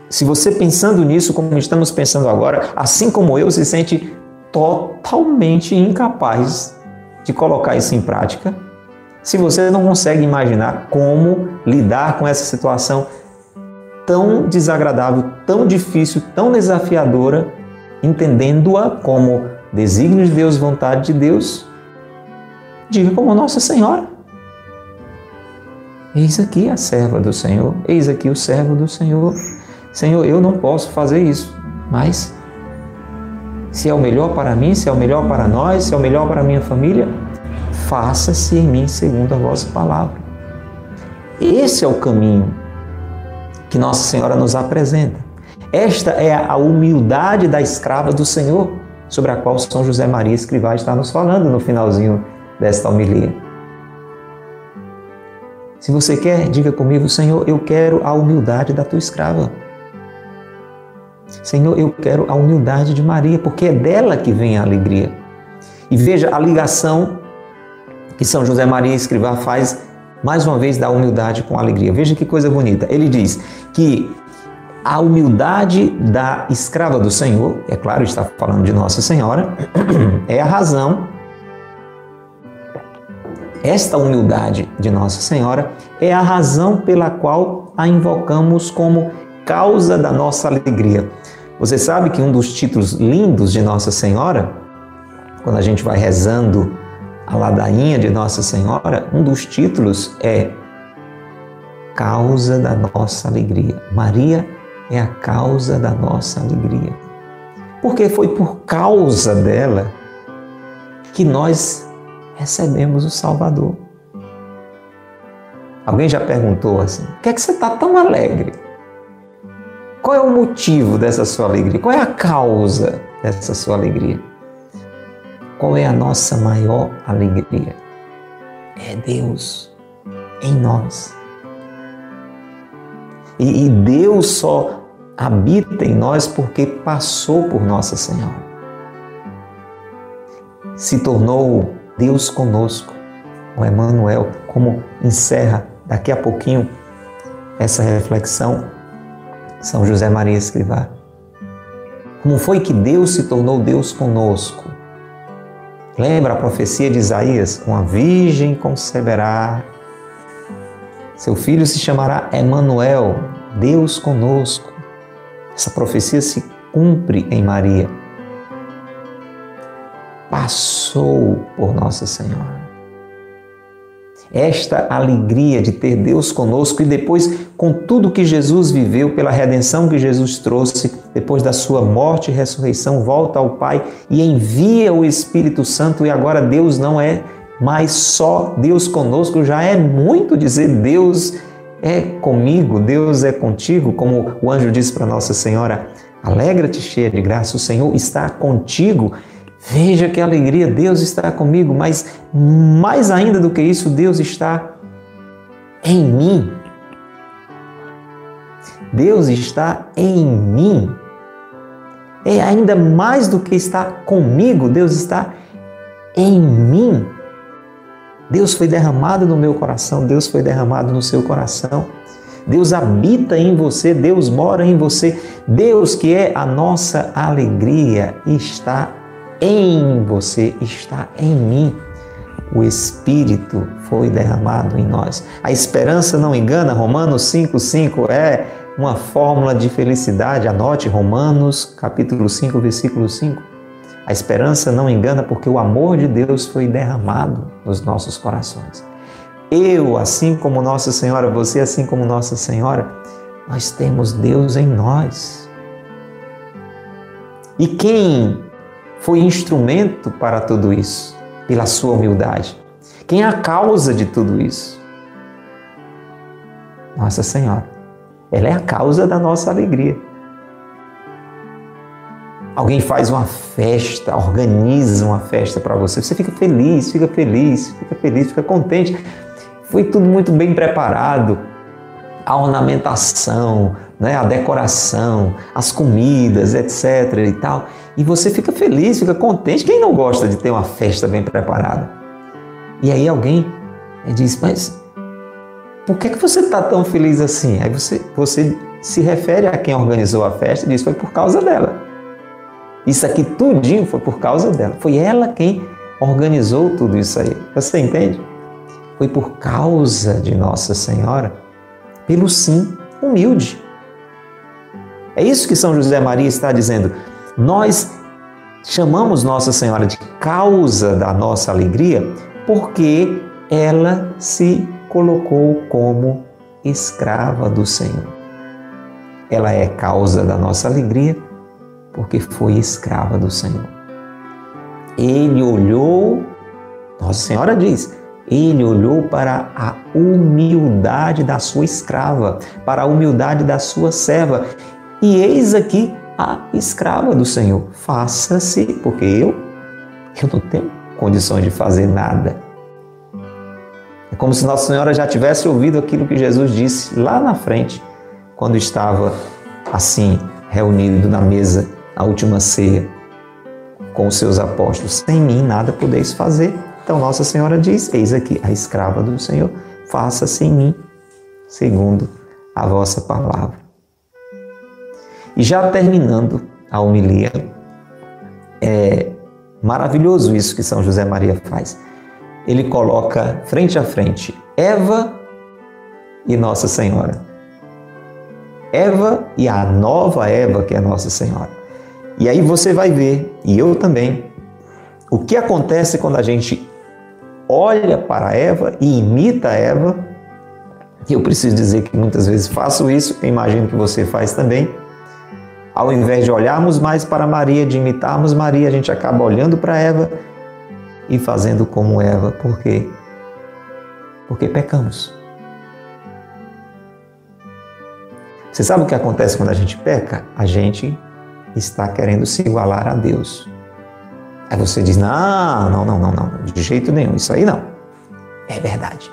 Se você pensando nisso, como estamos pensando agora, assim como eu, se sente totalmente incapaz de colocar isso em prática, se você não consegue imaginar como lidar com essa situação tão desagradável, tão difícil, tão desafiadora, entendendo-a como desígnio de Deus, vontade de Deus, diga como Nossa Senhora. Eis aqui a serva do Senhor, eis aqui o servo do Senhor. Senhor, eu não posso fazer isso, mas se é o melhor para mim, se é o melhor para nós, se é o melhor para minha família, faça-se em mim segundo a vossa palavra. Esse é o caminho que Nossa Senhora nos apresenta. Esta é a humildade da escrava do Senhor, sobre a qual São José Maria Escrivá está nos falando no finalzinho desta homilia. Se você quer, diga comigo, Senhor, eu quero a humildade da tua escrava. Senhor, eu quero a humildade de Maria, porque é dela que vem a alegria. E veja a ligação que São José Maria Escrivá faz mais uma vez da humildade com alegria. Veja que coisa bonita. Ele diz que a humildade da escrava do Senhor, é claro, está falando de Nossa Senhora, [clears throat] é a razão. Esta humildade de Nossa Senhora é a razão pela qual a invocamos como causa da nossa alegria. Você sabe que um dos títulos lindos de Nossa Senhora, quando a gente vai rezando a ladainha de Nossa Senhora, um dos títulos é Causa da nossa alegria. Maria é a causa da nossa alegria. Porque foi por causa dela que nós recebemos o Salvador. Alguém já perguntou assim: por que, é que você está tão alegre? Qual é o motivo dessa sua alegria? Qual é a causa dessa sua alegria? Qual é a nossa maior alegria? É Deus em nós. E, e Deus só habita em nós porque passou por Nossa Senhora. Se tornou Deus conosco, o Emmanuel, como encerra daqui a pouquinho essa reflexão São José Maria Escrivá. Como foi que Deus se tornou Deus conosco? Lembra a profecia de Isaías? Uma virgem conceberá seu filho se chamará Emanuel, Deus conosco. Essa profecia se cumpre em Maria. Passou por Nossa Senhora. Esta alegria de ter Deus conosco e depois, com tudo que Jesus viveu, pela redenção que Jesus trouxe, depois da sua morte e ressurreição, volta ao Pai e envia o Espírito Santo, e agora Deus não é mas só Deus conosco já é muito dizer Deus é comigo, Deus é contigo, como o anjo disse para Nossa Senhora: Alegra-te, cheia de graça, o Senhor está contigo. Veja que alegria, Deus está comigo, mas mais ainda do que isso, Deus está em mim. Deus está em mim. É ainda mais do que estar comigo, Deus está em mim. Deus foi derramado no meu coração, Deus foi derramado no seu coração. Deus habita em você, Deus mora em você. Deus, que é a nossa alegria, está em você, está em mim. O Espírito foi derramado em nós. A esperança não engana, Romanos 5,5 é uma fórmula de felicidade. Anote Romanos capítulo 5, versículo 5. A esperança não engana porque o amor de Deus foi derramado nos nossos corações. Eu, assim como Nossa Senhora, você, assim como Nossa Senhora, nós temos Deus em nós. E quem foi instrumento para tudo isso? Pela sua humildade. Quem é a causa de tudo isso? Nossa Senhora. Ela é a causa da nossa alegria. Alguém faz uma festa, organiza uma festa para você, você fica feliz, fica feliz, fica feliz, fica contente. Foi tudo muito bem preparado. A ornamentação, né, a decoração, as comidas, etc. e tal. E você fica feliz, fica contente. Quem não gosta de ter uma festa bem preparada? E aí alguém diz, mas por que, que você está tão feliz assim? Aí você, você se refere a quem organizou a festa e diz, foi por causa dela. Isso aqui tudinho foi por causa dela. Foi ela quem organizou tudo isso aí. Você entende? Foi por causa de Nossa Senhora, pelo sim humilde. É isso que São José Maria está dizendo. Nós chamamos Nossa Senhora de causa da nossa alegria porque ela se colocou como escrava do Senhor. Ela é causa da nossa alegria porque foi escrava do Senhor. Ele olhou, Nossa Senhora diz, ele olhou para a humildade da sua escrava, para a humildade da sua serva. E eis aqui a escrava do Senhor. Faça-se, porque eu, eu não tenho condições de fazer nada. É como se Nossa Senhora já tivesse ouvido aquilo que Jesus disse lá na frente, quando estava assim, reunido na mesa a última ceia com os seus apóstolos: Sem mim nada podeis fazer. Então Nossa Senhora diz: Eis aqui a escrava do Senhor, faça-se em mim, segundo a vossa palavra. E já terminando a homilia, é maravilhoso isso que São José Maria faz. Ele coloca frente a frente Eva e Nossa Senhora. Eva e a nova Eva, que é Nossa Senhora. E aí você vai ver, e eu também, o que acontece quando a gente olha para Eva e imita Eva. Eu preciso dizer que muitas vezes faço isso, imagino que você faz também. Ao invés de olharmos mais para Maria, de imitarmos Maria, a gente acaba olhando para Eva e fazendo como Eva. Por quê? Porque pecamos. Você sabe o que acontece quando a gente peca? A gente está querendo se igualar a Deus. Aí você diz: não, não, não, não, não, de jeito nenhum, isso aí não. É verdade.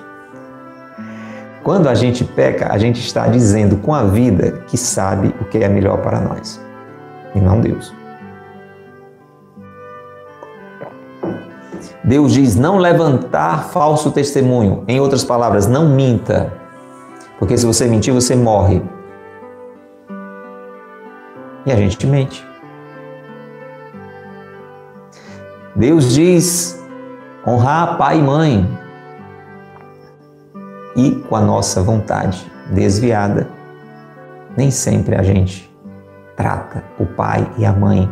Quando a gente peca, a gente está dizendo com a vida que sabe o que é melhor para nós e não Deus. Deus diz não levantar falso testemunho. Em outras palavras, não minta. Porque se você mentir, você morre. E a gente mente. Deus diz honrar pai e mãe. E com a nossa vontade desviada, nem sempre a gente trata o pai e a mãe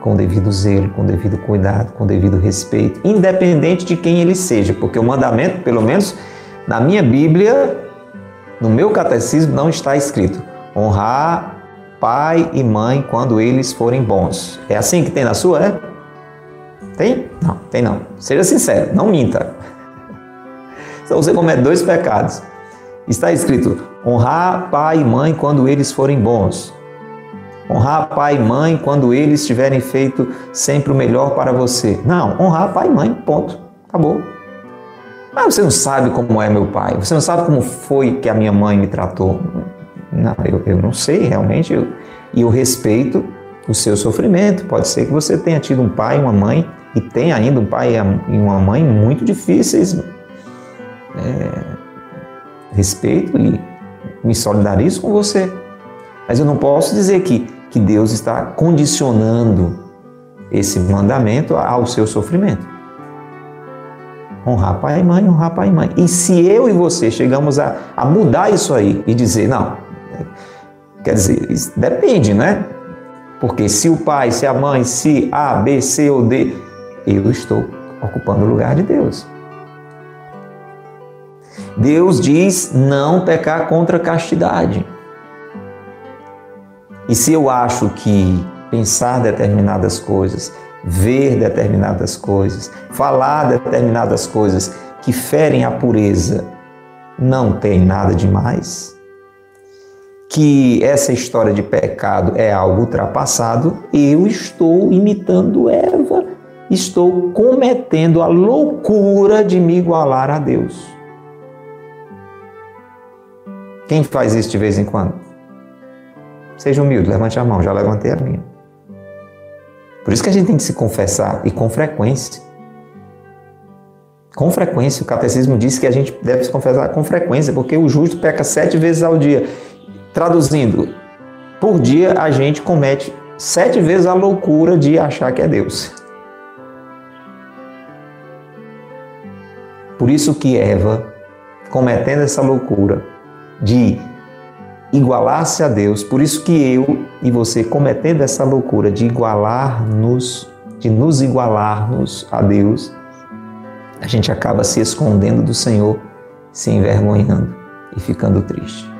com devido zelo, com devido cuidado, com devido respeito, independente de quem ele seja, porque o mandamento, pelo menos na minha Bíblia, no meu catecismo, não está escrito honrar pai e mãe quando eles forem bons. É assim que tem na sua, é? Tem? Não, tem não. Seja sincero, não minta. Então você comete dois pecados. Está escrito honrar pai e mãe quando eles forem bons. Honrar pai e mãe quando eles tiverem feito sempre o melhor para você. Não, honrar pai e mãe, ponto. Acabou. Mas você não sabe como é meu pai, você não sabe como foi que a minha mãe me tratou. Não, eu, eu não sei realmente. Eu, e eu respeito o seu sofrimento. Pode ser que você tenha tido um pai e uma mãe, e tenha ainda um pai e uma mãe muito difíceis. É, respeito e me solidarizo com você. Mas eu não posso dizer que, que Deus está condicionando esse mandamento ao seu sofrimento. Honrar pai e mãe, honrar pai e mãe. E se eu e você chegamos a, a mudar isso aí e dizer, não, quer dizer, depende, né? Porque se o pai, se a mãe, se A, B, C ou D, eu estou ocupando o lugar de Deus. Deus diz não pecar contra a castidade. E se eu acho que pensar determinadas coisas, ver determinadas coisas, falar determinadas coisas que ferem a pureza, não tem nada demais, que essa história de pecado é algo ultrapassado, eu estou imitando Eva, estou cometendo a loucura de me igualar a Deus. Quem faz isso de vez em quando? Seja humilde, levante a mão, já levantei a minha. Por isso que a gente tem que se confessar e com frequência. Com frequência, o catecismo diz que a gente deve se confessar com frequência, porque o justo peca sete vezes ao dia. Traduzindo, por dia a gente comete sete vezes a loucura de achar que é Deus. Por isso que Eva, cometendo essa loucura de igualar-se a Deus. Por isso que eu e você, cometendo essa loucura de igualar-nos, de nos igualarmos a Deus, a gente acaba se escondendo do Senhor, se envergonhando e ficando triste.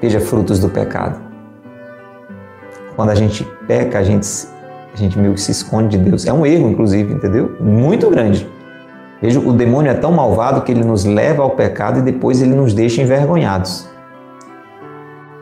Veja frutos do pecado. Quando a gente peca, a gente, a gente meio que se esconde de Deus. É um erro, inclusive, entendeu? Muito grande. Veja, o demônio é tão malvado que ele nos leva ao pecado e depois ele nos deixa envergonhados.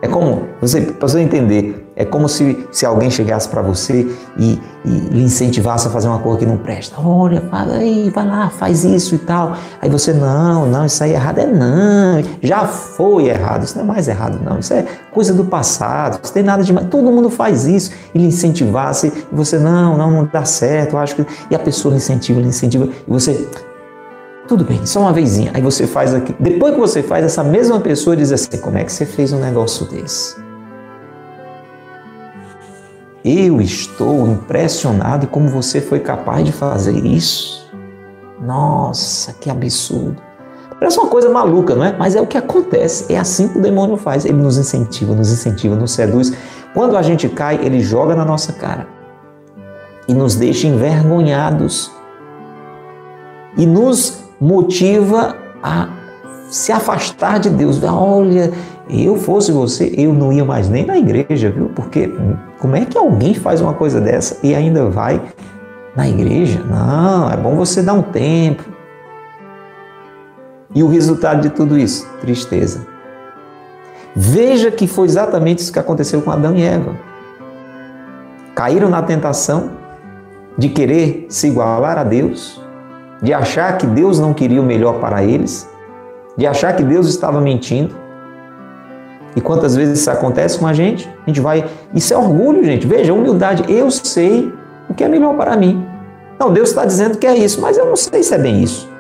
É como, você, você entender, é como se, se alguém chegasse para você e, e lhe incentivasse a fazer uma coisa que não presta. Olha, fala aí, vai lá, faz isso e tal. Aí você, não, não, isso aí é errado é não, já foi errado, isso não é mais errado não, isso é coisa do passado, isso tem nada de mais, todo mundo faz isso. E lhe incentivasse, e você, não, não, não dá certo, eu acho que... E a pessoa lhe incentiva, lhe incentiva, e você, tudo bem, só uma vezinha. Aí você faz aqui. Depois que você faz, essa mesma pessoa diz assim: como é que você fez um negócio desse? Eu estou impressionado como você foi capaz de fazer isso. Nossa, que absurdo. Parece uma coisa maluca, não é? Mas é o que acontece. É assim que o demônio faz. Ele nos incentiva, nos incentiva, nos seduz. Quando a gente cai, ele joga na nossa cara e nos deixa envergonhados e nos motiva a se afastar de Deus. Olha, eu fosse você, eu não ia mais nem na igreja, viu? Porque como é que alguém faz uma coisa dessa e ainda vai na igreja? Não, é bom você dar um tempo. E o resultado de tudo isso? Tristeza. Veja que foi exatamente isso que aconteceu com Adão e Eva. Caíram na tentação de querer se igualar a Deus, de achar que Deus não queria o melhor para eles, de achar que Deus estava mentindo. E quantas vezes isso acontece com a gente? A gente vai. Isso é orgulho, gente. Veja, humildade. Eu sei o que é melhor para mim. Não, Deus está dizendo que é isso, mas eu não sei se é bem isso.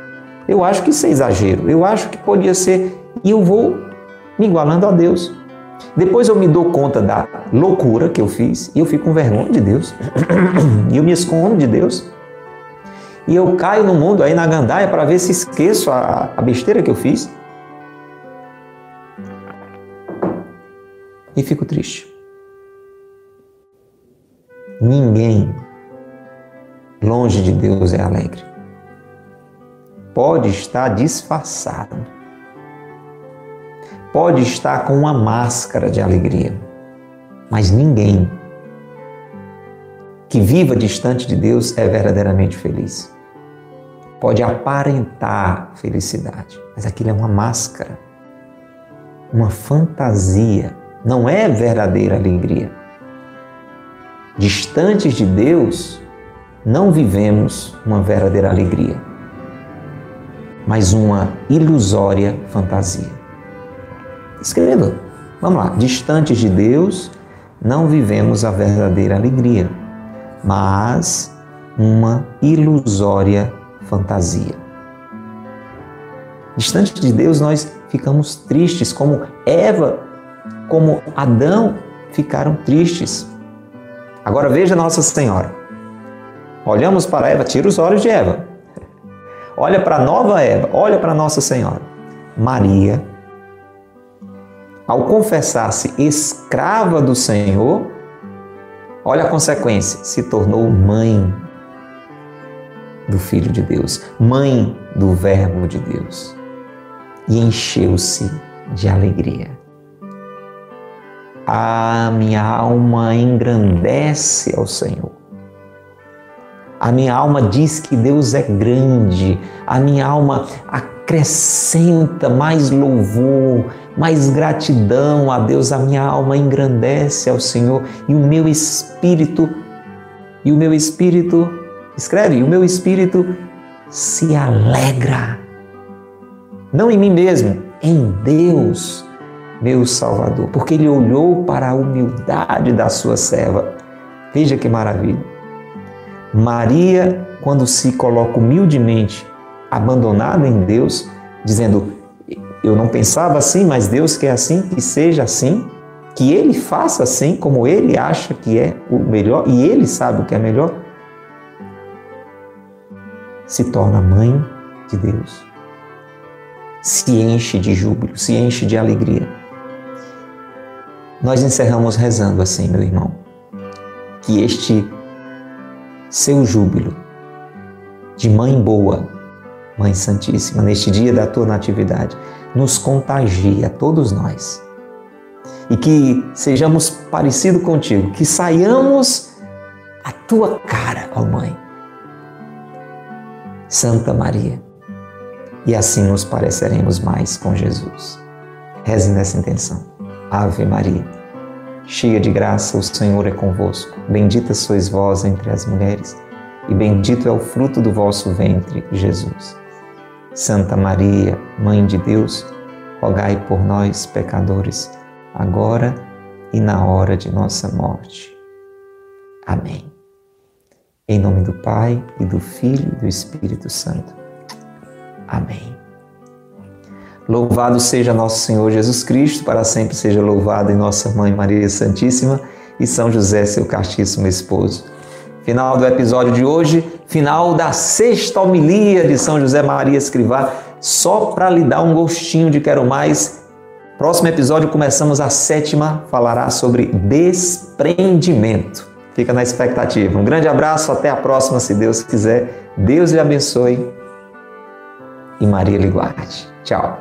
Eu acho que isso é exagero. Eu acho que podia ser. E eu vou me igualando a Deus. Depois eu me dou conta da loucura que eu fiz e eu fico com vergonha de Deus. [coughs] E eu me escondo de Deus. E eu caio no mundo aí na gandaia para ver se esqueço a, a besteira que eu fiz. E fico triste. Ninguém longe de Deus é alegre. Pode estar disfarçado. Pode estar com uma máscara de alegria. Mas ninguém que viva distante de Deus é verdadeiramente feliz. Pode aparentar felicidade, mas aquilo é uma máscara, uma fantasia, não é verdadeira alegria. Distantes de Deus, não vivemos uma verdadeira alegria, mas uma ilusória fantasia. Escreva, vamos lá. Distantes de Deus, não vivemos a verdadeira alegria, mas uma ilusória fantasia. Distante de Deus, nós ficamos tristes, como Eva, como Adão ficaram tristes. Agora veja Nossa Senhora. Olhamos para Eva, tira os olhos de Eva. Olha para a nova Eva, olha para Nossa Senhora. Maria, ao confessar-se escrava do Senhor, olha a consequência, se tornou mãe do Filho de Deus, mãe do Verbo de Deus, e encheu-se de alegria. A minha alma engrandece ao Senhor a minha alma diz que Deus é grande. A minha alma acrescenta mais louvor, mais gratidão a Deus. A minha alma engrandece ao Senhor e o meu espírito e o meu espírito escreve, o meu espírito se alegra. Não em mim mesmo, em Deus, meu Salvador, porque ele olhou para a humildade da sua serva. Veja que maravilha. Maria, quando se coloca humildemente abandonada em Deus, dizendo: Eu não pensava assim, mas Deus quer assim, que seja assim, que Ele faça assim, como Ele acha que é o melhor e Ele sabe o que é melhor, se torna mãe de Deus. Se enche de júbilo, se enche de alegria. Nós encerramos rezando assim, meu irmão, que este seu júbilo de mãe boa, Mãe Santíssima, neste dia da tua natividade, nos contagia a todos nós. E que sejamos parecidos contigo, que saiamos a tua cara, ó Mãe. Santa Maria. E assim nos pareceremos mais com Jesus. Reze nessa intenção. Ave Maria cheia de graça, o Senhor é convosco. Bendita sois vós entre as mulheres, e bendito é o fruto do vosso ventre, Jesus. Santa Maria, Mãe de Deus, rogai por nós, pecadores, agora e na hora de nossa morte. Amém. Em nome do Pai, e do Filho e do Espírito Santo. Amém. Louvado seja nosso Senhor Jesus Cristo, para sempre seja louvado em nossa Mãe Maria Santíssima e São José, seu castíssimo esposo. Final do episódio de hoje, final da sexta homilia de São José Maria Escrivá, só para lhe dar um gostinho de quero mais. Próximo episódio começamos a sétima, falará sobre desprendimento. Fica na expectativa. Um grande abraço, até a próxima, se Deus quiser. Deus lhe abençoe e Maria lhe guarde. Tchau.